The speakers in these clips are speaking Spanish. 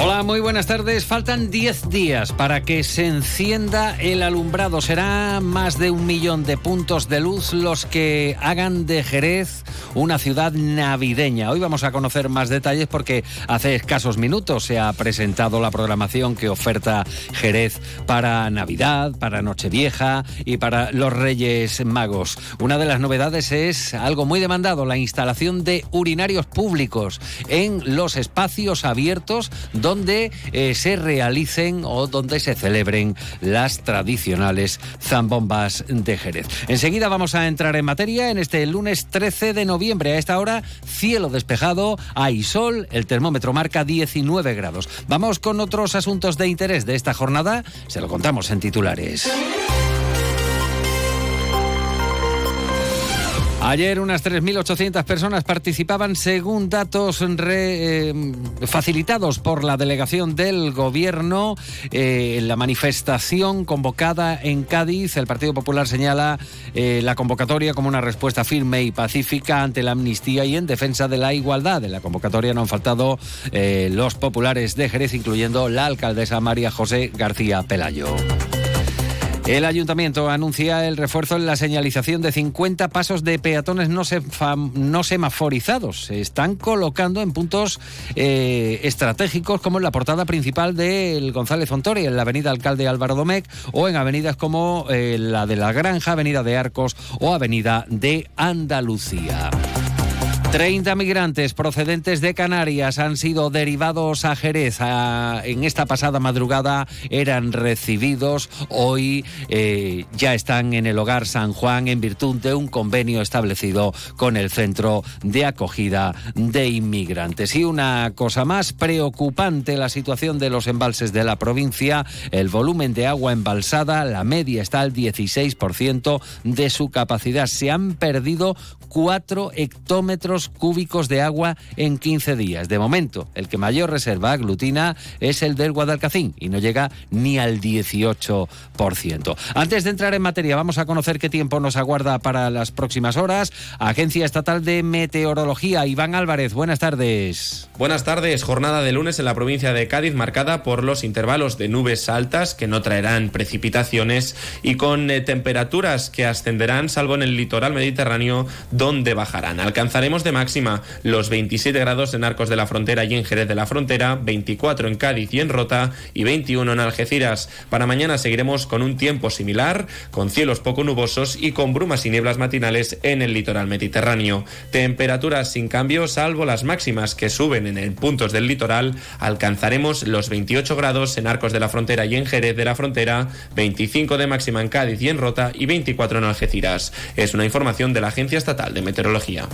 Hola, muy buenas tardes. Faltan 10 días para que se encienda el alumbrado. Será más de un millón de puntos de luz los que hagan de Jerez una ciudad navideña. Hoy vamos a conocer más detalles porque hace escasos minutos se ha presentado la programación que oferta Jerez para Navidad, para Nochevieja y para los Reyes Magos. Una de las novedades es algo muy demandado, la instalación de urinarios públicos en los espacios abiertos donde eh, se realicen o donde se celebren las tradicionales zambombas de Jerez. Enseguida vamos a entrar en materia en este lunes 13 de noviembre. A esta hora, cielo despejado, hay sol, el termómetro marca 19 grados. Vamos con otros asuntos de interés de esta jornada, se lo contamos en titulares. Ayer unas 3.800 personas participaban según datos eh, facilitados por la delegación del Gobierno eh, en la manifestación convocada en Cádiz. El Partido Popular señala eh, la convocatoria como una respuesta firme y pacífica ante la amnistía y en defensa de la igualdad. En la convocatoria no han faltado los populares de Jerez, incluyendo la alcaldesa María José García Pelayo. El ayuntamiento anuncia el refuerzo en la señalización de 50 pasos de peatones no, semaforizados. Se están colocando en puntos eh, estratégicos como en la portada principal del González Fontori, en la avenida Alcalde Álvaro Domecq o en avenidas como eh, la de la Granja, avenida de Arcos o avenida de Andalucía. 30 migrantes procedentes de Canarias han sido derivados a Jerez. en esta pasada madrugada eran recibidos. Hoy eh, ya están en el hogar San Juan en virtud de un convenio establecido con el Centro de Acogida de Inmigrantes. Y una cosa más preocupante, la situación de los embalses de la provincia. El volumen de agua embalsada, la media está al 16% de su capacidad. Se han perdido 4 hectómetros cúbicos de agua en 15 días. De momento, el que mayor reserva aglutina es el del Guadalcacín y no llega ni al 18%. Antes de entrar en materia, vamos a conocer qué tiempo nos aguarda para las próximas horas. Agencia Estatal de Meteorología, Iván Álvarez, buenas tardes. Buenas tardes, jornada de lunes en la provincia de Cádiz marcada por los intervalos de nubes altas que no traerán precipitaciones y con eh, temperaturas que ascenderán salvo en el litoral mediterráneo donde bajarán. Alcanzaremos de máxima los 27 grados en Arcos de la Frontera y en Jerez de la Frontera, 24 en Cádiz y en Rota y 21 en Algeciras. Para mañana seguiremos con un tiempo similar, con cielos poco nubosos y con brumas y nieblas matinales en el litoral mediterráneo. Temperaturas sin cambio, salvo las máximas que suben en el puntos del litoral, alcanzaremos los 28 grados en Arcos de la Frontera y en Jerez de la Frontera, 25 de máxima en Cádiz y en Rota y 24 en Algeciras. Es una información de la Agencia Estatal de Meteorología.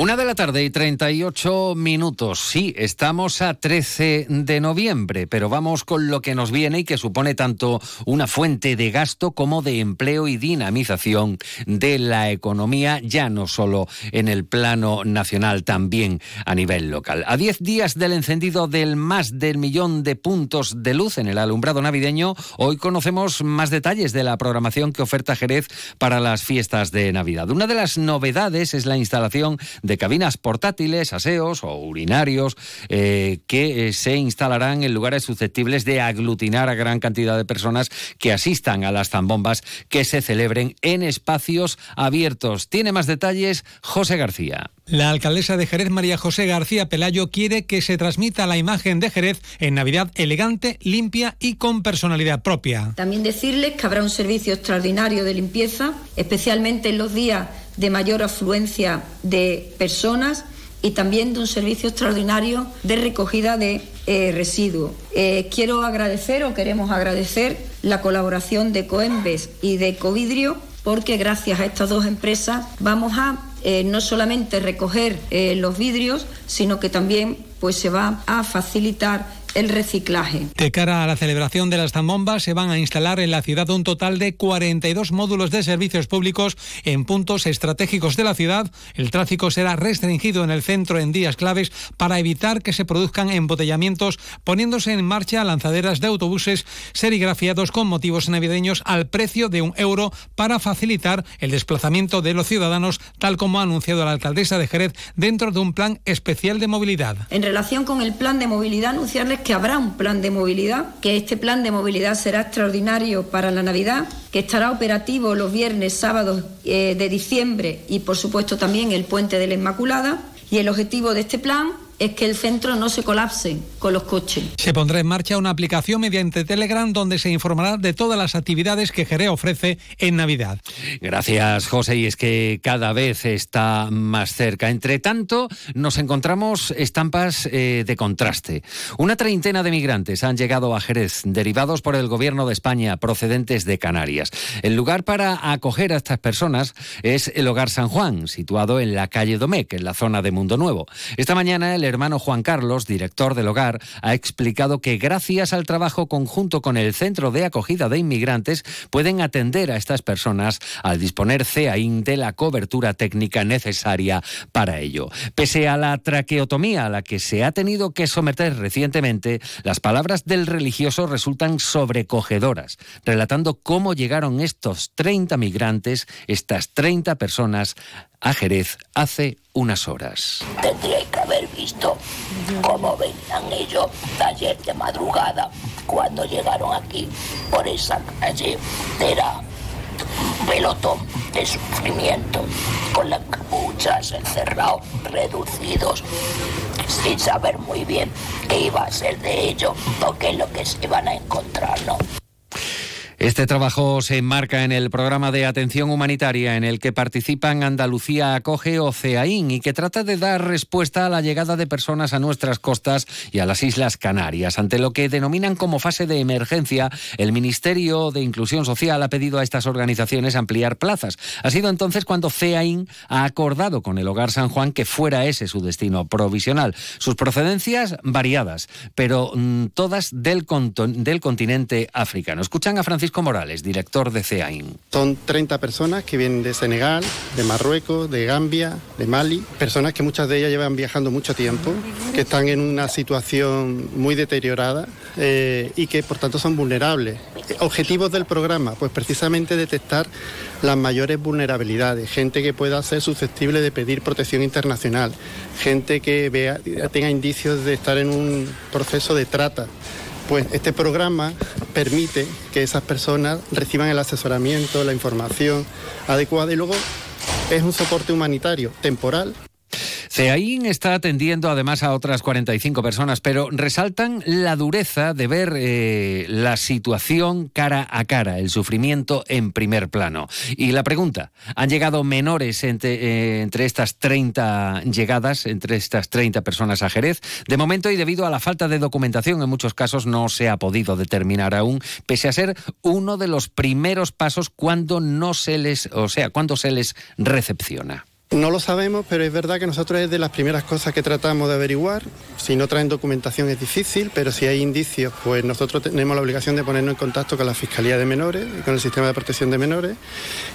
Una de la tarde y 38 minutos. Sí, estamos a 13 de noviembre, pero vamos con lo que nos viene y que supone tanto una fuente de gasto como de empleo y dinamización de la economía, ya no solo en el plano nacional, también a nivel local. A 10 días del encendido del más del millón de puntos de luz en el alumbrado navideño, hoy conocemos más detalles de la programación que oferta Jerez para las fiestas de Navidad. Una de las novedades es la instalación de cabinas portátiles, aseos o urinarios eh, que eh, se instalarán en lugares susceptibles de aglutinar a gran cantidad de personas que asistan a las zambombas que se celebren en espacios abiertos. Tiene más detalles José García. La alcaldesa de Jerez, María José García Pelayo, quiere que se transmita la imagen de Jerez en Navidad elegante, limpia y con personalidad propia. También decirles que habrá un servicio extraordinario de limpieza, especialmente en los días de mayor afluencia de personas y también de un servicio extraordinario de recogida de eh, residuos. Eh, quiero agradecer o queremos agradecer la colaboración de Coembes y de Covidrio porque gracias a estas dos empresas vamos a eh, no solamente recoger los vidrios, sino que también pues se va a facilitar el reciclaje. De cara a la celebración de las zambombas, se van a instalar en la ciudad un total de 42 módulos de servicios públicos en puntos estratégicos de la ciudad. El tráfico será restringido en el centro en días claves para evitar que se produzcan embotellamientos, poniéndose en marcha lanzaderas de autobuses serigrafiados con motivos navideños al precio de un euro para facilitar el desplazamiento de los ciudadanos, tal como ha anunciado la alcaldesa de Jerez dentro de un plan especial de movilidad. En relación con el plan de movilidad, anunciarles que habrá un plan de movilidad, que este plan de movilidad será extraordinario para la Navidad, que estará operativo los viernes, sábados eh, de diciembre y por supuesto también el puente de la Inmaculada. Y el objetivo de este plan es que el centro no se colapse con los coches. Se pondrá en marcha una aplicación mediante Telegram donde se informará de todas las actividades que Jerez ofrece en Navidad. Gracias, José. Y es que cada vez está más cerca. Entre tanto, nos encontramos estampas eh, de contraste. Una treintena de migrantes han llegado a Jerez, derivados por el gobierno de España, procedentes de Canarias. El lugar para acoger a estas personas es el Hogar San Juan, situado en la calle Domecq, en la zona de Mundo Nuevo. Esta mañana el hermano Juan Carlos, director del hogar, ha explicado que gracias al trabajo conjunto con el Centro de Acogida de Inmigrantes pueden atender a estas personas al disponer CEAIN de la cobertura técnica necesaria para ello. Pese a la traqueotomía a la que se ha tenido que someter recientemente, las palabras del religioso resultan sobrecogedoras, relatando cómo llegaron estos 30 migrantes, estas 30 personas, a Jerez hace unas horas. Visto cómo venían ellos ayer de madrugada cuando llegaron aquí por esa calle. Era un pelotón de sufrimiento con las capuchas encerrados, reducidos, sin saber muy bien qué iba a ser de ellos o qué es lo que se iban a encontrar. Este trabajo se enmarca en el programa de atención humanitaria en el que participan Andalucía Acoge o CEAIN y que trata de dar respuesta a la llegada de personas a nuestras costas y a las Islas Canarias. Ante lo que denominan como fase de emergencia, el Ministerio de Inclusión Social ha pedido a estas organizaciones ampliar plazas. Ha sido entonces cuando CEAIN ha acordado con el Hogar San Juan que fuera ese su destino provisional. Sus procedencias variadas, pero mmm, todas del, del continente africano. Escuchan a Francisco Morales, director de CEAIN. Son 30 personas que vienen de Senegal, de Marruecos, de Gambia, de Mali, personas que muchas de ellas llevan viajando mucho tiempo, que están en una situación muy deteriorada eh, y que por tanto son vulnerables. Objetivos del programa, pues precisamente detectar las mayores vulnerabilidades, gente que pueda ser susceptible de pedir protección internacional, gente que vea, tenga indicios de estar en un proceso de trata pues este programa permite que esas personas reciban el asesoramiento, la información adecuada y luego es un soporte humanitario temporal CEAIN está atendiendo además a otras 45 personas, pero resaltan la dureza de ver eh, la situación cara a cara, el sufrimiento en primer plano. Y la pregunta, ¿han llegado menores entre, eh, entre estas 30 llegadas, entre estas 30 personas a Jerez? De momento y debido a la falta de documentación, en muchos casos no se ha podido determinar aún, pese a ser uno de los primeros pasos cuando no se les, o sea, cuando se les recepciona. No lo sabemos, pero es verdad que nosotros es de las primeras cosas que tratamos de averiguar. Si no traen documentación es difícil, pero si hay indicios, pues nosotros tenemos la obligación de ponernos en contacto con la Fiscalía de Menores y con el Sistema de Protección de Menores.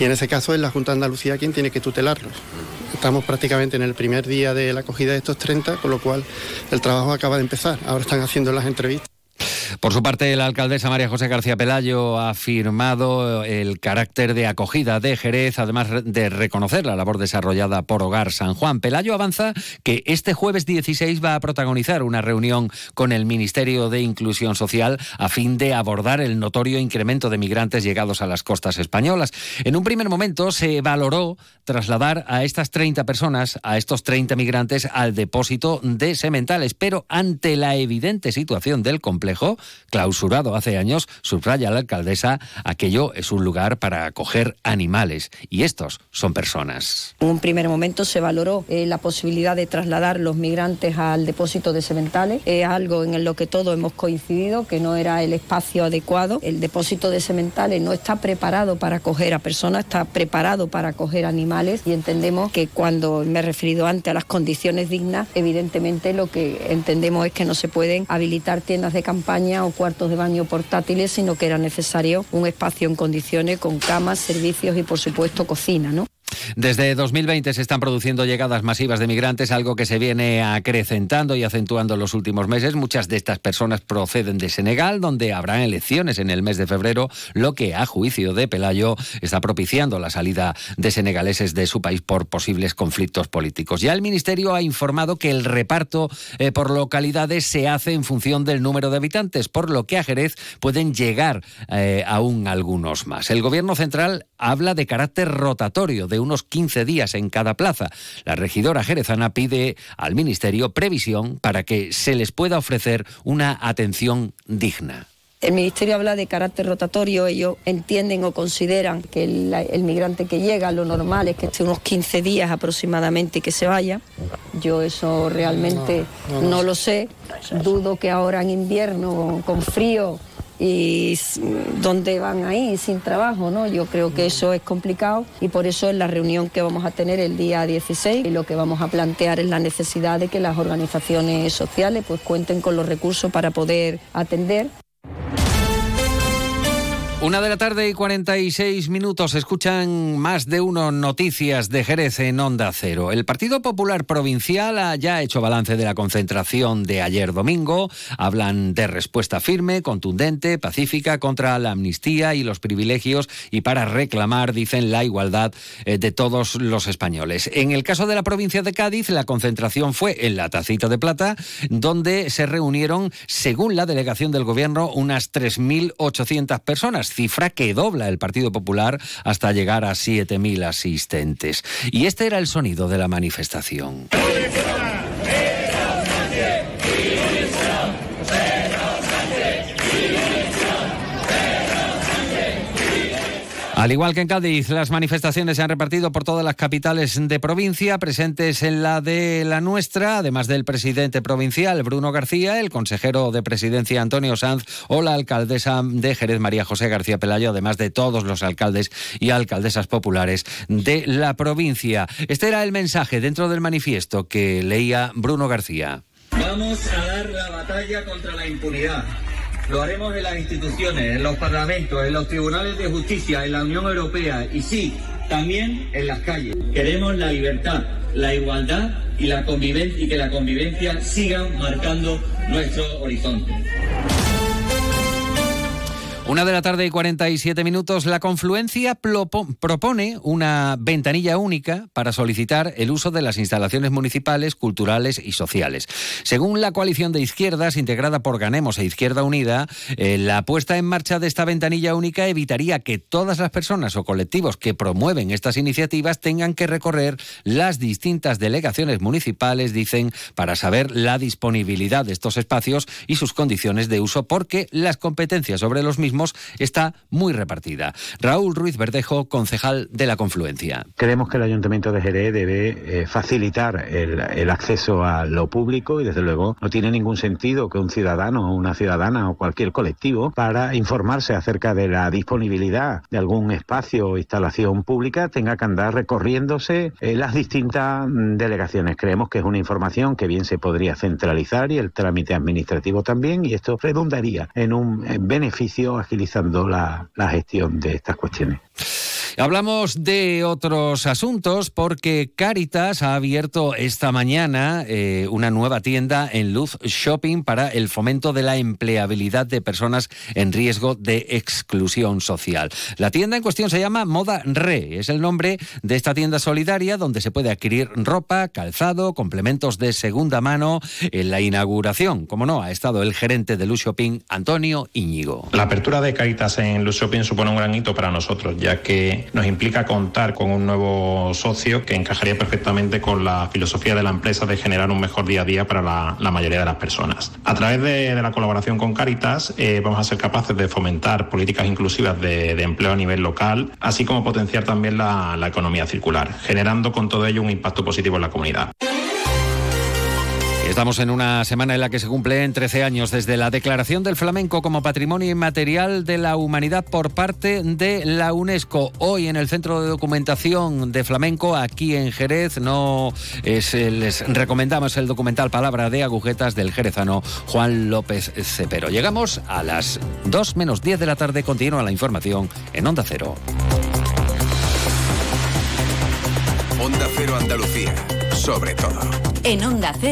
Y en ese caso es la Junta de Andalucía quien tiene que tutelarlos. Estamos prácticamente en el primer día de la acogida de estos 30, con lo cual el trabajo acaba de empezar. Ahora están haciendo las entrevistas. Por su parte, la alcaldesa María José García Pelayo ha afirmado el carácter de acogida de Jerez, además de reconocer la labor desarrollada por Hogar San Juan. Pelayo avanza que este jueves 16 va a protagonizar una reunión con el Ministerio de Inclusión Social a fin de abordar el notorio incremento de migrantes llegados a las costas españolas. En un primer momento se valoró trasladar a estas 30 personas, a estos 30 migrantes, al depósito de sementales, pero ante la evidente situación del complejo, clausurado hace años, subraya la alcaldesa, aquello es un lugar para acoger animales y estos son personas. En un primer momento se valoró eh, la posibilidad de trasladar los migrantes al depósito de sementales, es algo en lo que todos hemos coincidido, que no era el espacio adecuado. El depósito de sementales no está preparado para acoger a personas, está preparado para acoger animales y entendemos que cuando me he referido antes a las condiciones dignas, evidentemente lo que entendemos es que no se pueden habilitar tiendas de campaña o cuartos de baño portátiles, sino que era necesario un espacio en condiciones con camas, servicios y por supuesto cocina, ¿no? Desde 2020 se están produciendo llegadas masivas de migrantes, algo que se viene acrecentando y acentuando en los últimos meses. Muchas de estas personas proceden de Senegal, donde habrá elecciones en el mes de febrero, lo que, a juicio de Pelayo, está propiciando la salida de senegaleses de su país por posibles conflictos políticos. Ya el Ministerio ha informado que el reparto eh, por localidades se hace en función del número de habitantes, por lo que a Jerez pueden llegar eh, aún algunos más. El Gobierno central habla de carácter rotatorio de unos 15 días en cada plaza. La regidora jerezana pide al Ministerio previsión para que se les pueda ofrecer una atención digna. El Ministerio habla de carácter rotatorio, ellos entienden o consideran que el, migrante que llega, lo normal es que esté unos 15 días aproximadamente y que se vaya. Yo eso realmente no lo sé. Dudo que ahora en invierno, con frío, y dónde van ahí sin trabajo, ¿no? Yo creo que eso es complicado y por eso en la reunión que vamos a tener el día 16 lo que vamos a plantear es la necesidad de que las organizaciones sociales pues cuenten con los recursos para poder atender. Una de la tarde y 46 minutos. Escuchan más de uno noticias de Jerez en Onda Cero. El Partido Popular Provincial ha ya hecho balance de la concentración de ayer domingo. Hablan de respuesta firme, contundente, pacífica contra la amnistía y los privilegios y para reclamar, dicen, la igualdad eh, de todos los españoles. En el caso de la provincia de Cádiz, la concentración fue en la Tacita de Plata, donde se reunieron, según la delegación del Gobierno, unas 3.800 personas cifra que dobla el Partido Popular hasta llegar a 7.000 asistentes. Y este era el sonido de la manifestación. Al igual que en Cádiz, las manifestaciones se han repartido por todas las capitales de provincia, presentes en la de la nuestra, además del presidente provincial Bruno García, el consejero de presidencia Antonio Sanz o la alcaldesa de Jerez María José García Pelayo, además de todos los alcaldes y alcaldesas populares de la provincia. Este era el mensaje dentro del manifiesto que leía Bruno García. Vamos a dar la batalla contra la impunidad lo haremos en las instituciones, en los parlamentos, en los tribunales de justicia, en la Unión Europea y sí, también en las calles. Queremos la libertad, la igualdad y la y que la convivencia sigan marcando nuestro horizonte. Una de la tarde y 47 minutos, la confluencia propone una ventanilla única para solicitar el uso de las instalaciones municipales, culturales y sociales. Según la coalición de izquierdas, integrada por Ganemos e Izquierda Unida, eh, la puesta en marcha de esta ventanilla única evitaría que todas las personas o colectivos que promueven estas iniciativas tengan que recorrer las distintas delegaciones municipales, dicen, para saber la disponibilidad de estos espacios y sus condiciones de uso, porque las competencias sobre los mismos está muy repartida. Raúl Ruiz Verdejo, concejal de la Confluencia. Creemos que el Ayuntamiento de Jerez debe eh, facilitar el, acceso a lo público y desde luego no tiene ningún sentido que un ciudadano o una ciudadana o cualquier colectivo para informarse acerca de la disponibilidad de algún espacio o instalación pública tenga que andar recorriéndose eh, las distintas mm, delegaciones. Creemos que es una información que bien se podría centralizar y el trámite administrativo también y esto redundaría en un beneficio agilizando la, la gestión de estas cuestiones. Hablamos de otros asuntos porque Caritas ha abierto esta mañana eh, una nueva tienda en Luz Shopping para el fomento de la empleabilidad de personas en riesgo de exclusión social. La tienda en cuestión se llama Moda Re, es el nombre de esta tienda solidaria donde se puede adquirir ropa, calzado, complementos de segunda mano. En la inauguración, como no, ha estado el gerente de Luz Shopping, Antonio Íñigo. La apertura de Caritas en Luz Shopping supone un gran hito para nosotros, ya que nos implica contar con un nuevo socio que encajaría perfectamente con la filosofía de la empresa de generar un mejor día a día para la, mayoría de las personas. A través de, la colaboración con Caritas eh, vamos a ser capaces de fomentar políticas inclusivas de, empleo a nivel local, así como potenciar también la economía circular, generando con todo ello un impacto positivo en la comunidad. Estamos en una semana en la que se cumplen 13 años desde la declaración del flamenco como patrimonio inmaterial de la humanidad por parte de la UNESCO. Hoy en el Centro de Documentación de Flamenco, aquí en Jerez, no es, les recomendamos el documental Palabra de Agujetas del jerezano Juan López Cepero. Llegamos a las 2 menos 10 de la tarde. Continúa la información en Onda Cero. Onda Cero Andalucía, sobre todo. En Onda Cero.